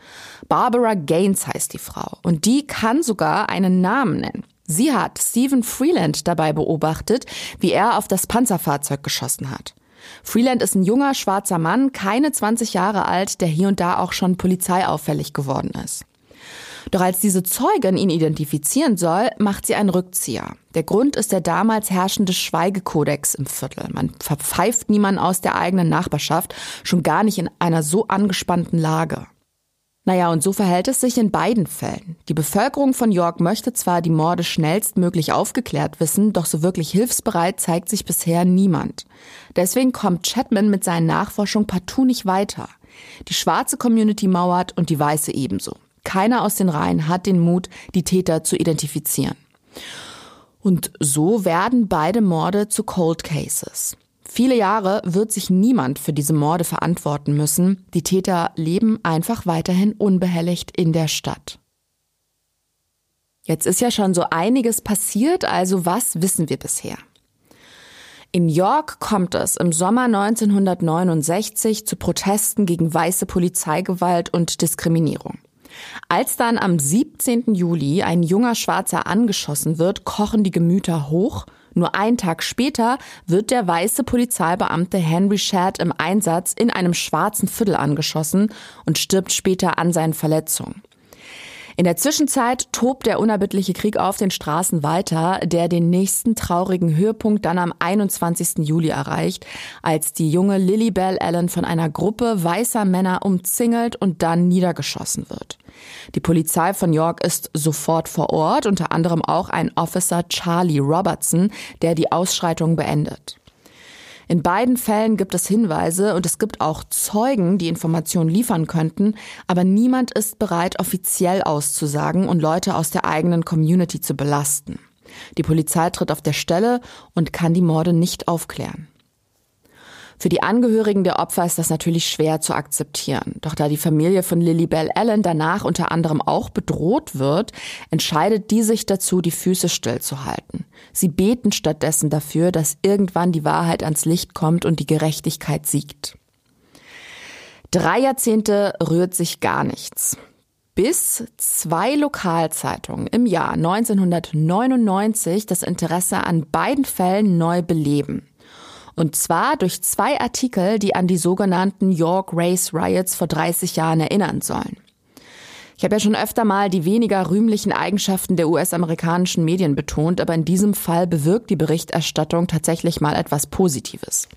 Barbara Gaines heißt die Frau und die kann sogar einen Namen nennen. Sie hat Stephen Freeland dabei beobachtet, wie er auf das Panzerfahrzeug geschossen hat. Freeland ist ein junger schwarzer Mann, keine 20 Jahre alt, der hier und da auch schon polizeiauffällig geworden ist. Doch als diese Zeugin ihn identifizieren soll, macht sie einen Rückzieher. Der Grund ist der damals herrschende Schweigekodex im Viertel. Man verpfeift niemanden aus der eigenen Nachbarschaft, schon gar nicht in einer so angespannten Lage. Naja, und so verhält es sich in beiden Fällen. Die Bevölkerung von York möchte zwar die Morde schnellstmöglich aufgeklärt wissen, doch so wirklich hilfsbereit zeigt sich bisher niemand. Deswegen kommt Chapman mit seinen Nachforschungen partout nicht weiter. Die schwarze Community mauert und die weiße ebenso. Keiner aus den Reihen hat den Mut, die Täter zu identifizieren. Und so werden beide Morde zu Cold Cases. Viele Jahre wird sich niemand für diese Morde verantworten müssen. Die Täter leben einfach weiterhin unbehelligt in der Stadt. Jetzt ist ja schon so einiges passiert, also was wissen wir bisher? In York kommt es im Sommer 1969 zu Protesten gegen weiße Polizeigewalt und Diskriminierung. Als dann am 17. Juli ein junger Schwarzer angeschossen wird, kochen die Gemüter hoch. Nur einen Tag später wird der weiße Polizeibeamte Henry Shad im Einsatz in einem schwarzen Viertel angeschossen und stirbt später an seinen Verletzungen. In der Zwischenzeit tobt der unerbittliche Krieg auf den Straßen weiter, der den nächsten traurigen Höhepunkt dann am 21. Juli erreicht, als die junge Lily Bell Allen von einer Gruppe weißer Männer umzingelt und dann niedergeschossen wird. Die Polizei von York ist sofort vor Ort, unter anderem auch ein Officer Charlie Robertson, der die Ausschreitung beendet. In beiden Fällen gibt es Hinweise und es gibt auch Zeugen, die Informationen liefern könnten, aber niemand ist bereit, offiziell auszusagen und Leute aus der eigenen Community zu belasten. Die Polizei tritt auf der Stelle und kann die Morde nicht aufklären. Für die Angehörigen der Opfer ist das natürlich schwer zu akzeptieren. Doch da die Familie von Lily Bell Allen danach unter anderem auch bedroht wird, entscheidet die sich dazu, die Füße stillzuhalten. Sie beten stattdessen dafür, dass irgendwann die Wahrheit ans Licht kommt und die Gerechtigkeit siegt. Drei Jahrzehnte rührt sich gar nichts bis zwei Lokalzeitungen im Jahr 1999 das Interesse an beiden Fällen neu beleben. Und zwar durch zwei Artikel, die an die sogenannten York Race Riots vor 30 Jahren erinnern sollen. Ich habe ja schon öfter mal die weniger rühmlichen Eigenschaften der US-amerikanischen Medien betont, aber in diesem Fall bewirkt die Berichterstattung tatsächlich mal etwas Positives.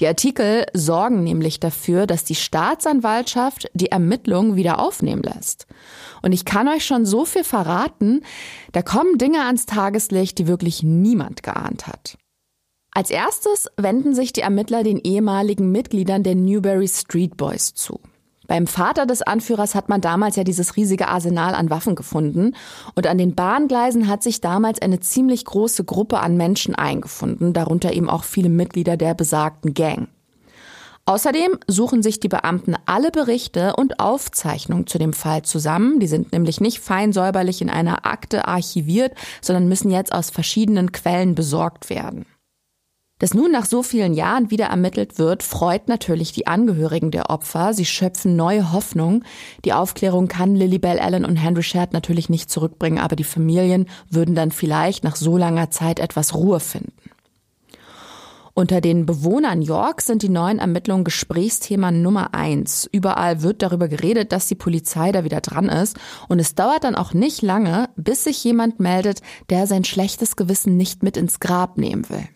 Die Artikel sorgen nämlich dafür, dass die Staatsanwaltschaft die Ermittlungen wieder aufnehmen lässt. Und ich kann euch schon so viel verraten, da kommen Dinge ans Tageslicht, die wirklich niemand geahnt hat. Als erstes wenden sich die Ermittler den ehemaligen Mitgliedern der Newberry Street Boys zu. Beim Vater des Anführers hat man damals ja dieses riesige Arsenal an Waffen gefunden und an den Bahngleisen hat sich damals eine ziemlich große Gruppe an Menschen eingefunden, darunter eben auch viele Mitglieder der besagten Gang. Außerdem suchen sich die Beamten alle Berichte und Aufzeichnungen zu dem Fall zusammen. Die sind nämlich nicht fein säuberlich in einer Akte archiviert, sondern müssen jetzt aus verschiedenen Quellen besorgt werden. Dass nun nach so vielen Jahren wieder ermittelt wird, freut natürlich die Angehörigen der Opfer. Sie schöpfen neue Hoffnung. Die Aufklärung kann Lilibel Allen und Henry Sherd natürlich nicht zurückbringen, aber die Familien würden dann vielleicht nach so langer Zeit etwas Ruhe finden. Unter den Bewohnern York sind die neuen Ermittlungen Gesprächsthema Nummer eins. Überall wird darüber geredet, dass die Polizei da wieder dran ist. Und es dauert dann auch nicht lange, bis sich jemand meldet, der sein schlechtes Gewissen nicht mit ins Grab nehmen will.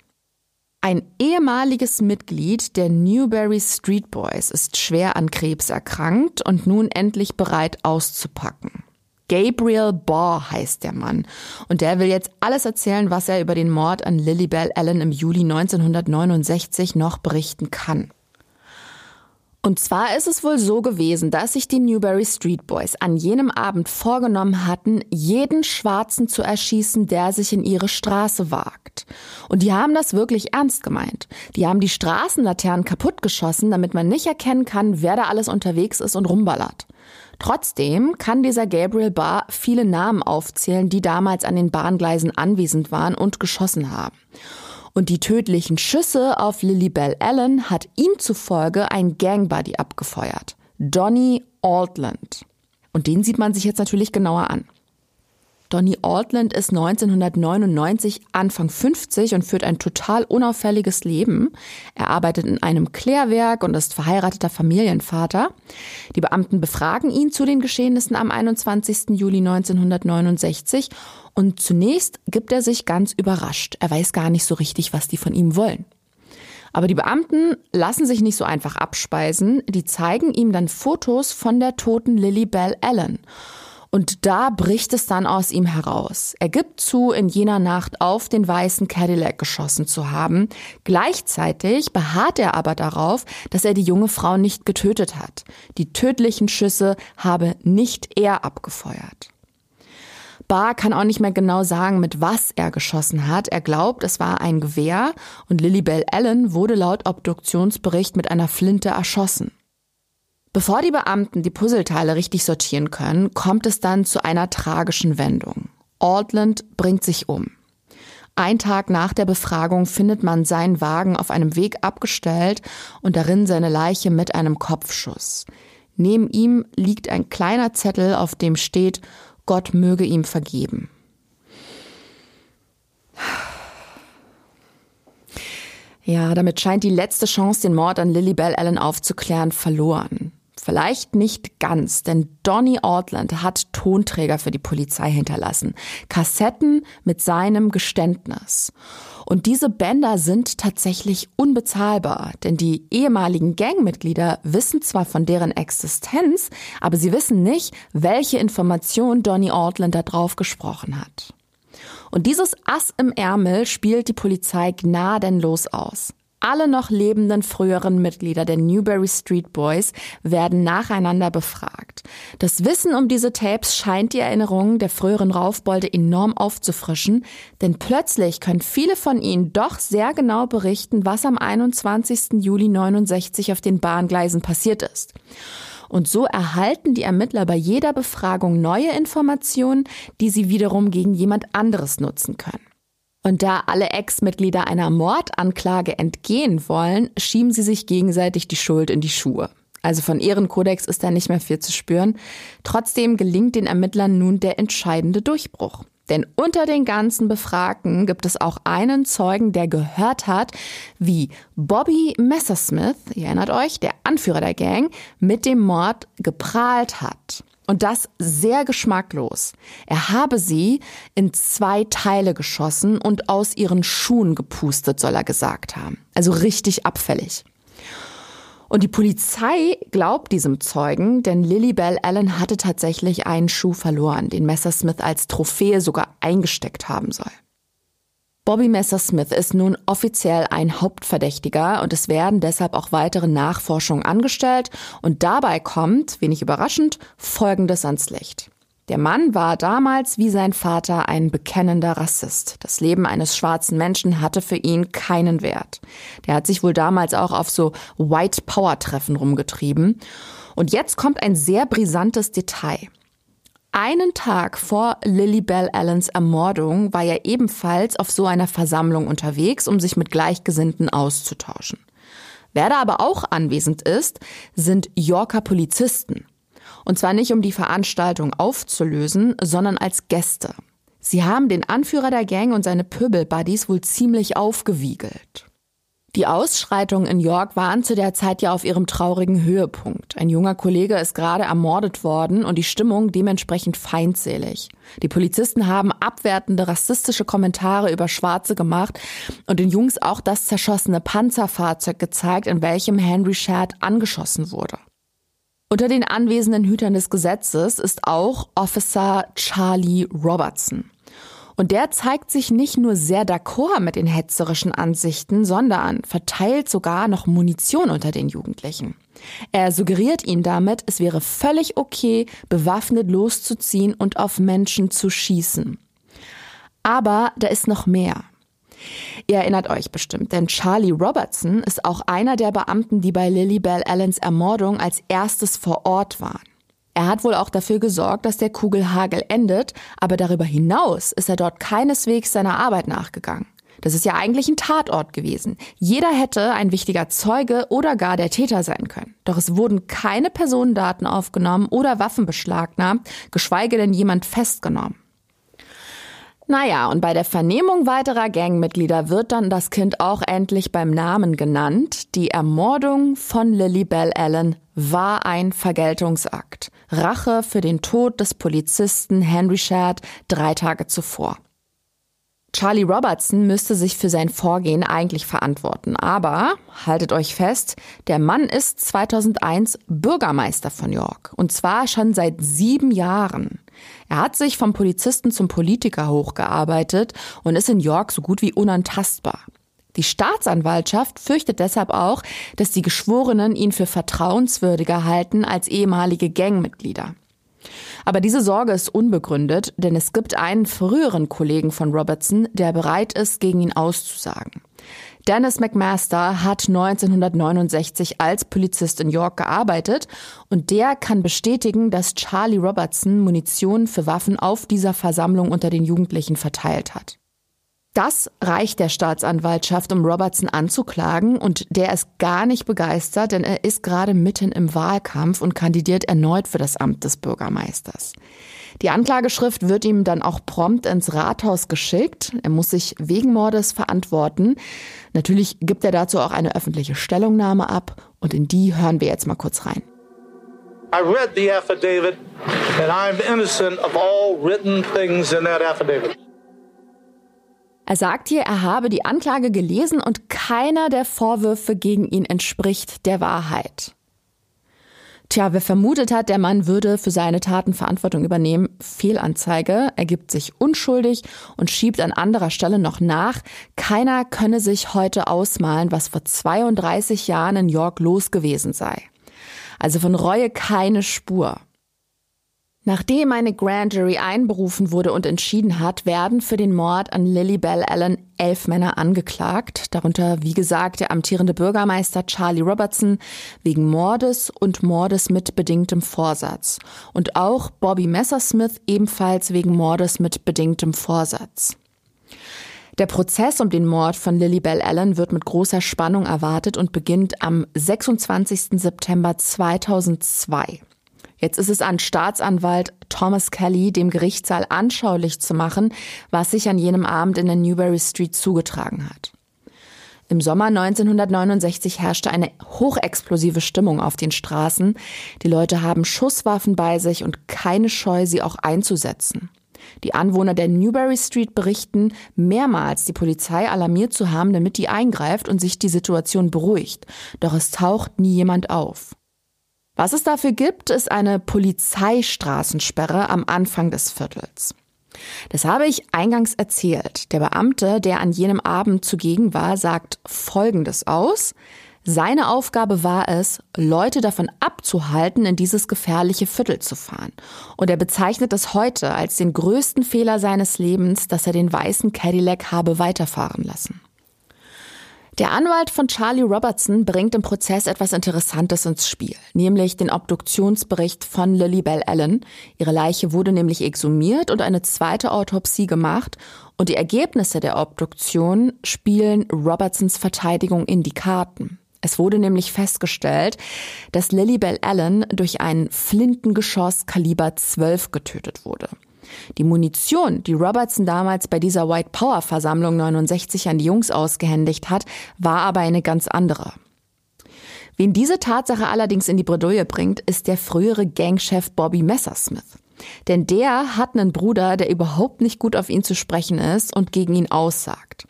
Ein ehemaliges Mitglied der Newberry Street Boys ist schwer an Krebs erkrankt und nun endlich bereit auszupacken. Gabriel Baugh heißt der Mann. Und der will jetzt alles erzählen, was er über den Mord an Lilibel Allen im Juli 1969 noch berichten kann. Und zwar ist es wohl so gewesen, dass sich die Newberry Street Boys an jenem Abend vorgenommen hatten, jeden Schwarzen zu erschießen, der sich in ihre Straße wagt. Und die haben das wirklich ernst gemeint. Die haben die Straßenlaternen kaputtgeschossen, damit man nicht erkennen kann, wer da alles unterwegs ist und rumballert. Trotzdem kann dieser Gabriel Barr viele Namen aufzählen, die damals an den Bahngleisen anwesend waren und geschossen haben. Und die tödlichen Schüsse auf Lilibel Allen hat ihm zufolge ein Gangbuddy abgefeuert. Donny Altland. Und den sieht man sich jetzt natürlich genauer an. Donny Altland ist 1999 Anfang 50 und führt ein total unauffälliges Leben. Er arbeitet in einem Klärwerk und ist verheirateter Familienvater. Die Beamten befragen ihn zu den Geschehnissen am 21. Juli 1969 und zunächst gibt er sich ganz überrascht. Er weiß gar nicht so richtig, was die von ihm wollen. Aber die Beamten lassen sich nicht so einfach abspeisen. Die zeigen ihm dann Fotos von der toten Lily Bell Allen. Und da bricht es dann aus ihm heraus. Er gibt zu, in jener Nacht auf den weißen Cadillac geschossen zu haben. Gleichzeitig beharrt er aber darauf, dass er die junge Frau nicht getötet hat. Die tödlichen Schüsse habe nicht er abgefeuert. Barr kann auch nicht mehr genau sagen, mit was er geschossen hat. Er glaubt, es war ein Gewehr und Lilibel Allen wurde laut Obduktionsbericht mit einer Flinte erschossen. Bevor die Beamten die Puzzleteile richtig sortieren können, kommt es dann zu einer tragischen Wendung. Altland bringt sich um. Ein Tag nach der Befragung findet man seinen Wagen auf einem Weg abgestellt und darin seine Leiche mit einem Kopfschuss. Neben ihm liegt ein kleiner Zettel, auf dem steht, Gott möge ihm vergeben. Ja, damit scheint die letzte Chance, den Mord an Lily Bell Allen aufzuklären, verloren. Vielleicht nicht ganz, denn Donny Ortland hat Tonträger für die Polizei hinterlassen. Kassetten mit seinem Geständnis. Und diese Bänder sind tatsächlich unbezahlbar, denn die ehemaligen Gangmitglieder wissen zwar von deren Existenz, aber sie wissen nicht, welche Information Donny Ortland da drauf gesprochen hat. Und dieses Ass im Ärmel spielt die Polizei gnadenlos aus. Alle noch lebenden früheren Mitglieder der Newberry Street Boys werden nacheinander befragt. Das Wissen um diese Tapes scheint die Erinnerungen der früheren Raufbolde enorm aufzufrischen, denn plötzlich können viele von ihnen doch sehr genau berichten, was am 21. Juli 69 auf den Bahngleisen passiert ist. Und so erhalten die Ermittler bei jeder Befragung neue Informationen, die sie wiederum gegen jemand anderes nutzen können. Und da alle Ex-Mitglieder einer Mordanklage entgehen wollen, schieben sie sich gegenseitig die Schuld in die Schuhe. Also von Ehrenkodex ist da nicht mehr viel zu spüren. Trotzdem gelingt den Ermittlern nun der entscheidende Durchbruch. Denn unter den ganzen Befragten gibt es auch einen Zeugen, der gehört hat, wie Bobby Messersmith, ihr erinnert euch, der Anführer der Gang, mit dem Mord geprahlt hat. Und das sehr geschmacklos. Er habe sie in zwei Teile geschossen und aus ihren Schuhen gepustet, soll er gesagt haben. Also richtig abfällig. Und die Polizei glaubt diesem Zeugen, denn Lilybell Allen hatte tatsächlich einen Schuh verloren, den Messersmith als Trophäe sogar eingesteckt haben soll. Bobby Messersmith ist nun offiziell ein Hauptverdächtiger und es werden deshalb auch weitere Nachforschungen angestellt und dabei kommt, wenig überraschend, Folgendes ans Licht. Der Mann war damals wie sein Vater ein bekennender Rassist. Das Leben eines schwarzen Menschen hatte für ihn keinen Wert. Der hat sich wohl damals auch auf so White Power Treffen rumgetrieben. Und jetzt kommt ein sehr brisantes Detail. Einen Tag vor Lily Bell Allens Ermordung war er ebenfalls auf so einer Versammlung unterwegs, um sich mit Gleichgesinnten auszutauschen. Wer da aber auch anwesend ist, sind Yorker Polizisten. Und zwar nicht um die Veranstaltung aufzulösen, sondern als Gäste. Sie haben den Anführer der Gang und seine Pöbelbuddies wohl ziemlich aufgewiegelt. Die Ausschreitungen in York waren zu der Zeit ja auf ihrem traurigen Höhepunkt. Ein junger Kollege ist gerade ermordet worden und die Stimmung dementsprechend feindselig. Die Polizisten haben abwertende rassistische Kommentare über Schwarze gemacht und den Jungs auch das zerschossene Panzerfahrzeug gezeigt, in welchem Henry Shad angeschossen wurde. Unter den anwesenden Hütern des Gesetzes ist auch Officer Charlie Robertson. Und der zeigt sich nicht nur sehr d'accord mit den hetzerischen Ansichten, sondern verteilt sogar noch Munition unter den Jugendlichen. Er suggeriert ihnen damit, es wäre völlig okay, bewaffnet loszuziehen und auf Menschen zu schießen. Aber da ist noch mehr. Ihr erinnert euch bestimmt, denn Charlie Robertson ist auch einer der Beamten, die bei Lily Bell Allens Ermordung als erstes vor Ort waren. Er hat wohl auch dafür gesorgt, dass der Kugelhagel endet, aber darüber hinaus ist er dort keineswegs seiner Arbeit nachgegangen. Das ist ja eigentlich ein Tatort gewesen. Jeder hätte ein wichtiger Zeuge oder gar der Täter sein können. Doch es wurden keine Personendaten aufgenommen oder Waffen beschlagnahmt, geschweige denn jemand festgenommen. Naja, und bei der Vernehmung weiterer Gangmitglieder wird dann das Kind auch endlich beim Namen genannt. Die Ermordung von Lily Bell Allen war ein Vergeltungsakt. Rache für den Tod des Polizisten Henry Shad drei Tage zuvor. Charlie Robertson müsste sich für sein Vorgehen eigentlich verantworten. Aber, haltet euch fest, der Mann ist 2001 Bürgermeister von York. Und zwar schon seit sieben Jahren. Er hat sich vom Polizisten zum Politiker hochgearbeitet und ist in York so gut wie unantastbar. Die Staatsanwaltschaft fürchtet deshalb auch, dass die Geschworenen ihn für vertrauenswürdiger halten als ehemalige Gangmitglieder. Aber diese Sorge ist unbegründet, denn es gibt einen früheren Kollegen von Robertson, der bereit ist, gegen ihn auszusagen. Dennis McMaster hat 1969 als Polizist in York gearbeitet und der kann bestätigen, dass Charlie Robertson Munition für Waffen auf dieser Versammlung unter den Jugendlichen verteilt hat. Das reicht der Staatsanwaltschaft, um Robertson anzuklagen und der ist gar nicht begeistert, denn er ist gerade mitten im Wahlkampf und kandidiert erneut für das Amt des Bürgermeisters. Die Anklageschrift wird ihm dann auch prompt ins Rathaus geschickt. Er muss sich wegen Mordes verantworten. Natürlich gibt er dazu auch eine öffentliche Stellungnahme ab und in die hören wir jetzt mal kurz rein. I read the affidavit and I'm innocent of all written things in that affidavit. Er sagt hier, er habe die Anklage gelesen und keiner der Vorwürfe gegen ihn entspricht der Wahrheit. Tja, wer vermutet hat, der Mann würde für seine Taten Verantwortung übernehmen, Fehlanzeige, er gibt sich unschuldig und schiebt an anderer Stelle noch nach. Keiner könne sich heute ausmalen, was vor 32 Jahren in York los gewesen sei. Also von Reue keine Spur. Nachdem eine Grand Jury einberufen wurde und entschieden hat, werden für den Mord an Lily Bell Allen elf Männer angeklagt, darunter wie gesagt der amtierende Bürgermeister Charlie Robertson wegen Mordes und Mordes mit bedingtem Vorsatz und auch Bobby Messersmith ebenfalls wegen Mordes mit bedingtem Vorsatz. Der Prozess um den Mord von Lily Bell Allen wird mit großer Spannung erwartet und beginnt am 26. September 2002. Jetzt ist es an Staatsanwalt Thomas Kelly, dem Gerichtssaal anschaulich zu machen, was sich an jenem Abend in der Newberry Street zugetragen hat. Im Sommer 1969 herrschte eine hochexplosive Stimmung auf den Straßen. Die Leute haben Schusswaffen bei sich und keine Scheu, sie auch einzusetzen. Die Anwohner der Newberry Street berichten, mehrmals die Polizei alarmiert zu haben, damit die eingreift und sich die Situation beruhigt. Doch es taucht nie jemand auf. Was es dafür gibt, ist eine Polizeistraßensperre am Anfang des Viertels. Das habe ich eingangs erzählt. Der Beamte, der an jenem Abend zugegen war, sagt Folgendes aus. Seine Aufgabe war es, Leute davon abzuhalten, in dieses gefährliche Viertel zu fahren. Und er bezeichnet es heute als den größten Fehler seines Lebens, dass er den weißen Cadillac habe weiterfahren lassen. Der Anwalt von Charlie Robertson bringt im Prozess etwas Interessantes ins Spiel, nämlich den Obduktionsbericht von Lily Bell Allen. Ihre Leiche wurde nämlich exhumiert und eine zweite Autopsie gemacht und die Ergebnisse der Obduktion spielen Robertsons Verteidigung in die Karten. Es wurde nämlich festgestellt, dass Lily Bell Allen durch ein Flintengeschoss Kaliber 12 getötet wurde. Die Munition, die Robertson damals bei dieser White Power Versammlung 69 an die Jungs ausgehändigt hat, war aber eine ganz andere. Wen diese Tatsache allerdings in die Bredouille bringt, ist der frühere Gangchef Bobby Messersmith. Denn der hat einen Bruder, der überhaupt nicht gut auf ihn zu sprechen ist und gegen ihn aussagt.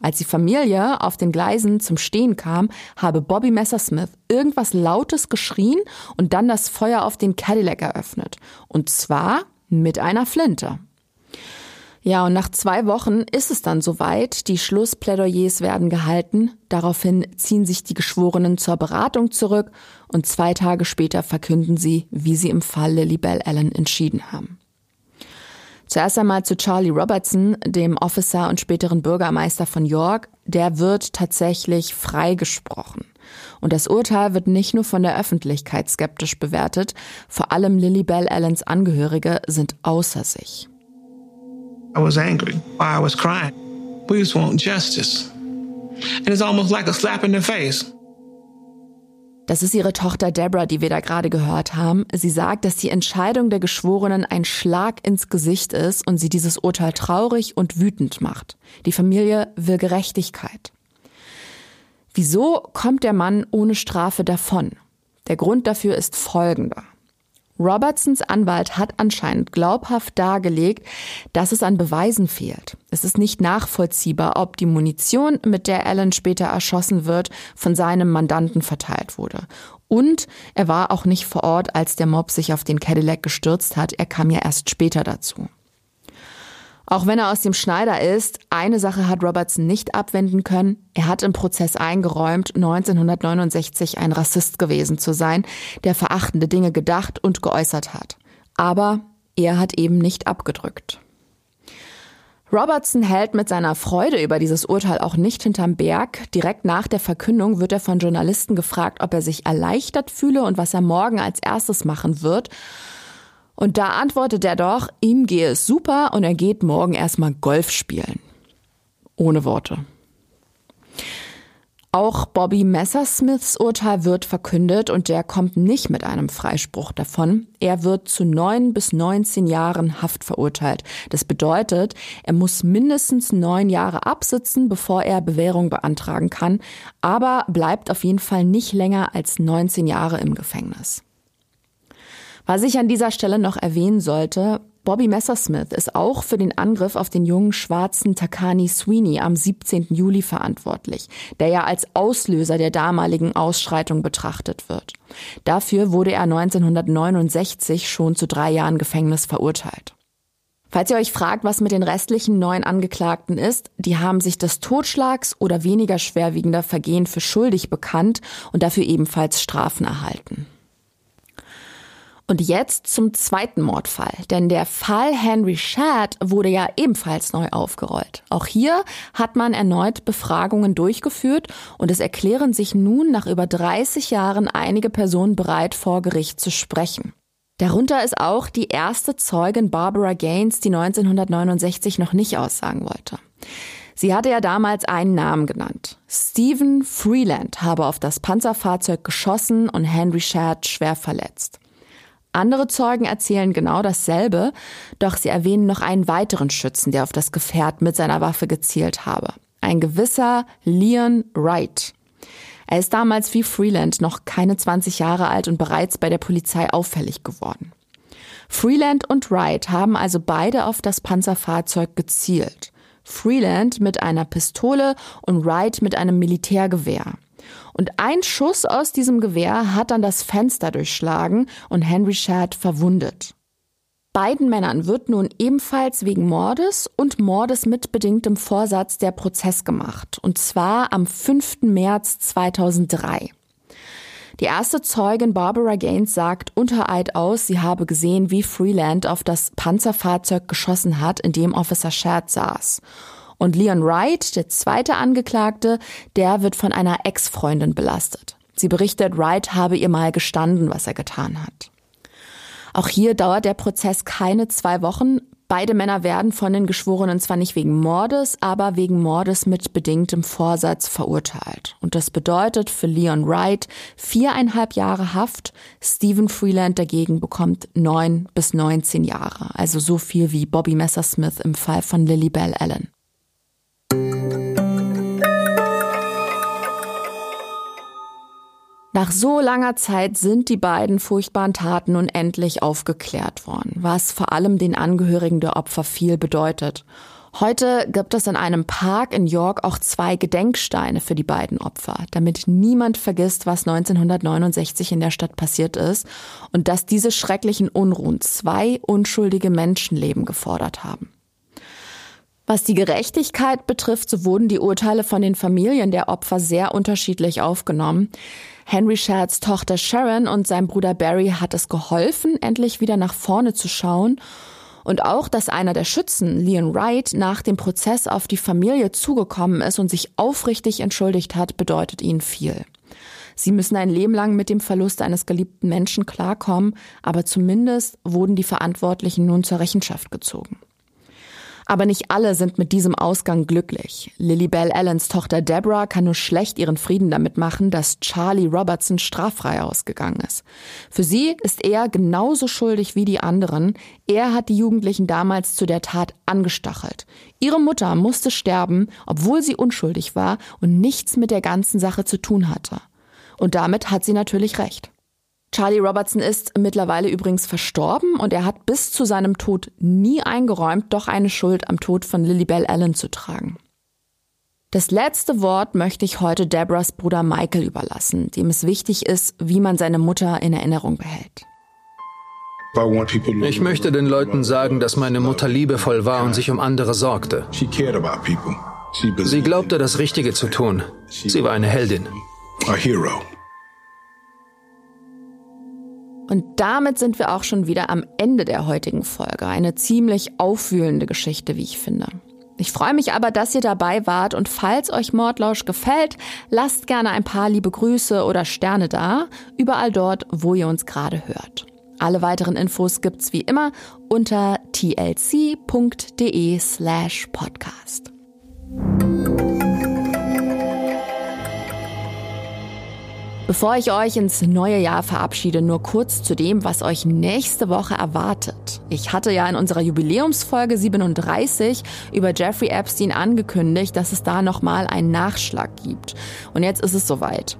Als die Familie auf den Gleisen zum Stehen kam, habe Bobby Messersmith irgendwas Lautes geschrien und dann das Feuer auf den Cadillac eröffnet. Und zwar mit einer Flinte. Ja, und nach zwei Wochen ist es dann soweit. Die Schlussplädoyers werden gehalten. Daraufhin ziehen sich die Geschworenen zur Beratung zurück und zwei Tage später verkünden sie, wie sie im Fall Lily Bell Allen entschieden haben. Zuerst einmal zu Charlie Robertson, dem Officer und späteren Bürgermeister von York. Der wird tatsächlich freigesprochen. Und das Urteil wird nicht nur von der Öffentlichkeit skeptisch bewertet, vor allem Lily Bell Allens Angehörige sind außer sich. I was angry. I was crying. We just want justice. And it's almost like a slap in the face. Das ist ihre Tochter Deborah, die wir da gerade gehört haben. Sie sagt, dass die Entscheidung der Geschworenen ein Schlag ins Gesicht ist und sie dieses Urteil traurig und wütend macht. Die Familie will Gerechtigkeit. Wieso kommt der Mann ohne Strafe davon? Der Grund dafür ist folgender. Robertsons Anwalt hat anscheinend glaubhaft dargelegt, dass es an Beweisen fehlt. Es ist nicht nachvollziehbar, ob die Munition, mit der Allen später erschossen wird, von seinem Mandanten verteilt wurde. Und er war auch nicht vor Ort, als der Mob sich auf den Cadillac gestürzt hat. Er kam ja erst später dazu. Auch wenn er aus dem Schneider ist, eine Sache hat Robertson nicht abwenden können. Er hat im Prozess eingeräumt, 1969 ein Rassist gewesen zu sein, der verachtende Dinge gedacht und geäußert hat. Aber er hat eben nicht abgedrückt. Robertson hält mit seiner Freude über dieses Urteil auch nicht hinterm Berg. Direkt nach der Verkündung wird er von Journalisten gefragt, ob er sich erleichtert fühle und was er morgen als erstes machen wird. Und da antwortet er doch, ihm gehe es super und er geht morgen erstmal Golf spielen. Ohne Worte. Auch Bobby Messersmiths Urteil wird verkündet und der kommt nicht mit einem Freispruch davon. Er wird zu neun bis neunzehn Jahren Haft verurteilt. Das bedeutet, er muss mindestens neun Jahre absitzen, bevor er Bewährung beantragen kann, aber bleibt auf jeden Fall nicht länger als 19 Jahre im Gefängnis. Was ich an dieser Stelle noch erwähnen sollte, Bobby Messersmith ist auch für den Angriff auf den jungen schwarzen Takani Sweeney am 17. Juli verantwortlich, der ja als Auslöser der damaligen Ausschreitung betrachtet wird. Dafür wurde er 1969 schon zu drei Jahren Gefängnis verurteilt. Falls ihr euch fragt, was mit den restlichen neun Angeklagten ist, die haben sich des Totschlags oder weniger schwerwiegender Vergehen für schuldig bekannt und dafür ebenfalls Strafen erhalten. Und jetzt zum zweiten Mordfall, denn der Fall Henry Shad wurde ja ebenfalls neu aufgerollt. Auch hier hat man erneut Befragungen durchgeführt und es erklären sich nun nach über 30 Jahren einige Personen bereit, vor Gericht zu sprechen. Darunter ist auch die erste Zeugin Barbara Gaines, die 1969 noch nicht aussagen wollte. Sie hatte ja damals einen Namen genannt. Stephen Freeland habe auf das Panzerfahrzeug geschossen und Henry Shad schwer verletzt. Andere Zeugen erzählen genau dasselbe, doch sie erwähnen noch einen weiteren Schützen, der auf das Gefährt mit seiner Waffe gezielt habe. Ein gewisser Leon Wright. Er ist damals wie Freeland noch keine 20 Jahre alt und bereits bei der Polizei auffällig geworden. Freeland und Wright haben also beide auf das Panzerfahrzeug gezielt. Freeland mit einer Pistole und Wright mit einem Militärgewehr. Und ein Schuss aus diesem Gewehr hat dann das Fenster durchschlagen und Henry Shad verwundet. Beiden Männern wird nun ebenfalls wegen Mordes und Mordes mit bedingtem Vorsatz der Prozess gemacht. Und zwar am 5. März 2003. Die erste Zeugin Barbara Gaines sagt unter Eid aus, sie habe gesehen, wie Freeland auf das Panzerfahrzeug geschossen hat, in dem Officer Shad saß. Und Leon Wright, der zweite Angeklagte, der wird von einer Ex-Freundin belastet. Sie berichtet, Wright habe ihr mal gestanden, was er getan hat. Auch hier dauert der Prozess keine zwei Wochen. Beide Männer werden von den Geschworenen zwar nicht wegen Mordes, aber wegen Mordes mit bedingtem Vorsatz verurteilt. Und das bedeutet für Leon Wright viereinhalb Jahre Haft. Stephen Freeland dagegen bekommt neun bis neunzehn Jahre. Also so viel wie Bobby Messersmith im Fall von Lily Bell Allen. Nach so langer Zeit sind die beiden furchtbaren Taten nun endlich aufgeklärt worden, was vor allem den Angehörigen der Opfer viel bedeutet. Heute gibt es in einem Park in York auch zwei Gedenksteine für die beiden Opfer, damit niemand vergisst, was 1969 in der Stadt passiert ist und dass diese schrecklichen Unruhen zwei unschuldige Menschenleben gefordert haben. Was die Gerechtigkeit betrifft, so wurden die Urteile von den Familien der Opfer sehr unterschiedlich aufgenommen. Henry Shads Tochter Sharon und sein Bruder Barry hat es geholfen, endlich wieder nach vorne zu schauen. Und auch, dass einer der Schützen, Leon Wright, nach dem Prozess auf die Familie zugekommen ist und sich aufrichtig entschuldigt hat, bedeutet ihnen viel. Sie müssen ein Leben lang mit dem Verlust eines geliebten Menschen klarkommen, aber zumindest wurden die Verantwortlichen nun zur Rechenschaft gezogen. Aber nicht alle sind mit diesem Ausgang glücklich. Lily Bell Allens Tochter Deborah kann nur schlecht ihren Frieden damit machen, dass Charlie Robertson straffrei ausgegangen ist. Für sie ist er genauso schuldig wie die anderen. Er hat die Jugendlichen damals zu der Tat angestachelt. Ihre Mutter musste sterben, obwohl sie unschuldig war und nichts mit der ganzen Sache zu tun hatte. Und damit hat sie natürlich recht. Charlie Robertson ist mittlerweile übrigens verstorben und er hat bis zu seinem Tod nie eingeräumt, doch eine Schuld am Tod von Lilibel Allen zu tragen. Das letzte Wort möchte ich heute Debras Bruder Michael überlassen, dem es wichtig ist, wie man seine Mutter in Erinnerung behält. Ich möchte den Leuten sagen, dass meine Mutter liebevoll war und sich um andere sorgte. Sie glaubte, das Richtige zu tun. Sie war eine Heldin. Und damit sind wir auch schon wieder am Ende der heutigen Folge. Eine ziemlich aufwühlende Geschichte, wie ich finde. Ich freue mich aber, dass ihr dabei wart und falls euch Mordlausch gefällt, lasst gerne ein paar liebe Grüße oder Sterne da, überall dort, wo ihr uns gerade hört. Alle weiteren Infos gibt's wie immer unter tlc.de slash podcast. Bevor ich euch ins neue Jahr verabschiede, nur kurz zu dem, was euch nächste Woche erwartet. Ich hatte ja in unserer Jubiläumsfolge 37 über Jeffrey Epstein angekündigt, dass es da nochmal einen Nachschlag gibt. Und jetzt ist es soweit.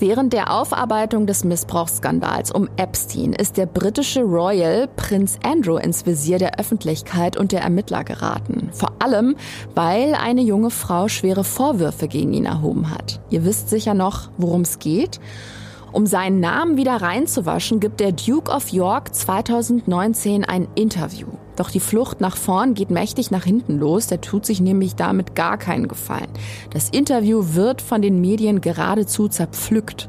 Während der Aufarbeitung des Missbrauchsskandals um Epstein ist der britische Royal Prinz Andrew ins Visier der Öffentlichkeit und der Ermittler geraten. Vor allem, weil eine junge Frau schwere Vorwürfe gegen ihn erhoben hat. Ihr wisst sicher noch, worum es geht. Um seinen Namen wieder reinzuwaschen, gibt der Duke of York 2019 ein Interview. Doch die Flucht nach vorn geht mächtig nach hinten los, der tut sich nämlich damit gar keinen Gefallen. Das Interview wird von den Medien geradezu zerpflückt.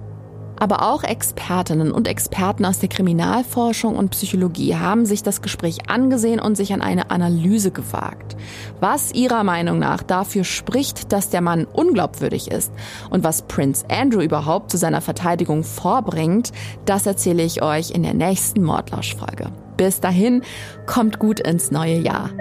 Aber auch Expertinnen und Experten aus der Kriminalforschung und Psychologie haben sich das Gespräch angesehen und sich an eine Analyse gewagt. Was ihrer Meinung nach dafür spricht, dass der Mann unglaubwürdig ist und was Prince Andrew überhaupt zu seiner Verteidigung vorbringt, das erzähle ich euch in der nächsten Mordlauschfolge. Bis dahin, kommt gut ins neue Jahr.